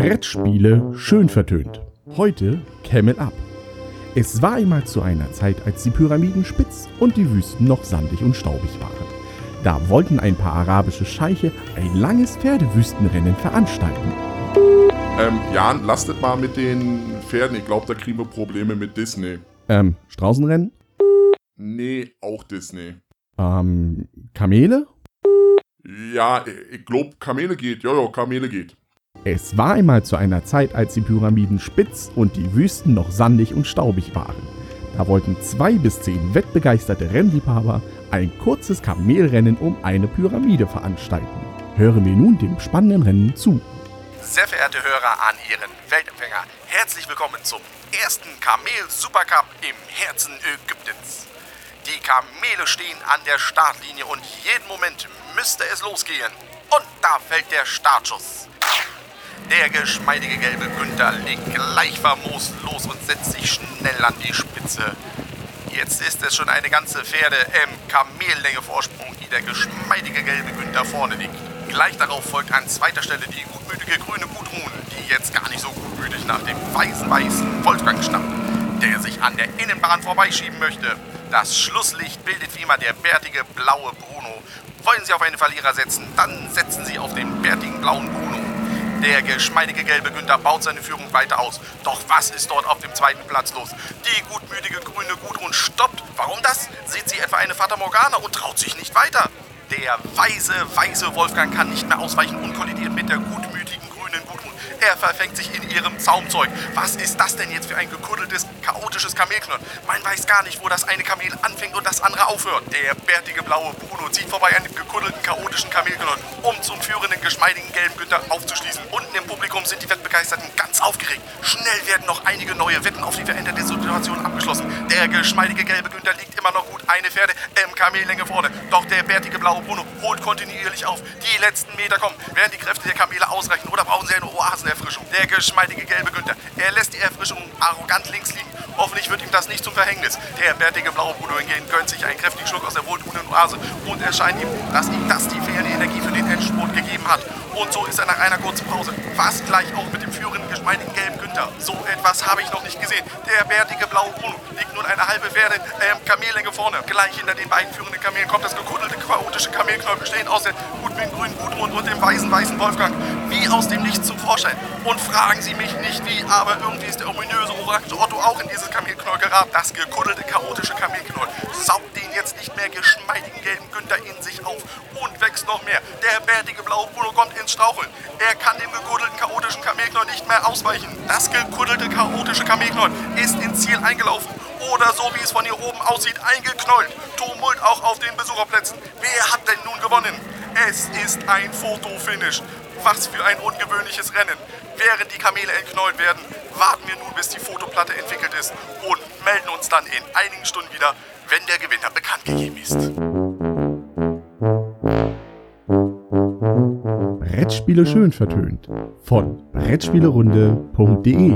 Brettspiele schön vertönt. Heute Camel Up. Es war einmal zu einer Zeit, als die Pyramiden spitz und die Wüsten noch sandig und staubig waren. Da wollten ein paar arabische Scheiche ein langes Pferdewüstenrennen veranstalten. Ähm, Jan, lastet mal mit den Pferden. Ich glaube, da kriegen wir Probleme mit Disney. Ähm, Straußenrennen? Nee, auch Disney. Ähm, Kamele? Ja, ich glaube, Kamele geht. Ja, Kamele geht. Es war einmal zu einer Zeit, als die Pyramiden spitz und die Wüsten noch sandig und staubig waren. Da wollten zwei bis zehn wettbegeisterte Rennliebhaber ein kurzes Kamelrennen um eine Pyramide veranstalten. Hören wir nun dem spannenden Rennen zu. Sehr verehrte Hörer an Ihren Weltempfänger, herzlich willkommen zum ersten Kamel-Supercup im Herzen Ägyptens. Die Kamele stehen an der Startlinie und jeden Moment müsste es losgehen. Und da fällt der Startschuss. Der geschmeidige gelbe Günther legt gleich famos los und setzt sich schnell an die Spitze. Jetzt ist es schon eine ganze Pferde im Kamellänge Vorsprung, die der geschmeidige gelbe Günther vorne liegt. Gleich darauf folgt an zweiter Stelle die gutmütige grüne Gudrun, die jetzt gar nicht so gutmütig nach dem weißen weißen Wolfgang schnappt, der sich an der Innenbahn vorbeischieben möchte. Das Schlusslicht bildet wie immer der bärtige blaue Bruno. Wollen Sie auf einen Verlierer setzen, dann setzen Sie auf den bärtigen blauen Bruno. Der geschmeidige gelbe Günther baut seine Führung weiter aus. Doch was ist dort auf dem zweiten Platz los? Die gutmütige grüne Gudrun stoppt. Warum das? Sieht sie etwa eine Fata Morgana und traut sich nicht weiter? Der weise, weise Wolfgang kann nicht mehr ausweichen und kollidiert mit der gutmütigen. Er verfängt sich in ihrem Zaumzeug. Was ist das denn jetzt für ein gekuddeltes, chaotisches Kamelknurren? Man weiß gar nicht, wo das eine Kamel anfängt und das andere aufhört. Der bärtige blaue Bruno zieht vorbei an dem gekuddelten, chaotischen Kamelknurren, um zum führenden, geschmeidigen gelben Günther aufzuschließen. Unten im Publikum sind die Wettbegeisterten ganz aufgeregt. Schnell werden noch einige neue Wetten auf die veränderte Situation abgeschlossen. Der geschmeidige gelbe Günther liegt immer noch gut eine Pferde im Kamellänge vorne. Doch der bärtige blaue Bruno holt kontinuierlich auf. Die letzten Meter kommen. Werden die Kräfte der Kamele ausreichen oder brauchen sie eine Oasenerfrischung? Der geschmeidige gelbe Günther. Er lässt die Erfrischung arrogant links liegen. Hoffentlich wird ihm das nicht zum Verhängnis. Der bärtige blaue Bruno hingegen gönnt sich einen kräftigen Schluck aus der wohltuenden Oase und es scheint ihm, dass ihm das die fehlende Energie für den Endspurt gegeben hat. Und so ist er nach einer kurzen Pause fast gleich auch mit dem führenden, geschmeidigen gelben Günther. So etwas habe ich noch nicht gesehen. Der bärtige blaue Bruno eine halbe Pferde äh, Kamellänge vorne. Gleich hinter den beiden führenden Kamelen kommt das gekuddelte, chaotische Kamelknäuel, bestehend aus der gutmütigen grünen Gudrun und dem weißen, weißen Wolfgang. Wie aus dem Nichts zum Vorschein. Und fragen Sie mich nicht wie, aber irgendwie ist der ominöse Orakel Otto auch in dieses Kamelknäuel geraten. Das gekuddelte, chaotische Kamelknäuel saugt den jetzt nicht mehr geschmeidigen gelben Günther in sich auf und wächst noch mehr. Der bärtige blaue Bruno kommt ins Straucheln. Er kann dem gekuddelten, chaotischen Kamelknäuel nicht mehr ausweichen. Das gekuddelte, chaotische Kamelknäuel ist ins Ziel eingelaufen. Oder so wie es von hier oben aussieht, eingeknollt. Tumult auch auf den Besucherplätzen. Wer hat denn nun gewonnen? Es ist ein Fotofinish. Was für ein ungewöhnliches Rennen. Während die Kamele entknollt werden, warten wir nun, bis die Fotoplatte entwickelt ist und melden uns dann in einigen Stunden wieder, wenn der Gewinner bekannt gegeben ist. Brettspiele schön vertönt. Von Brettspielerunde.de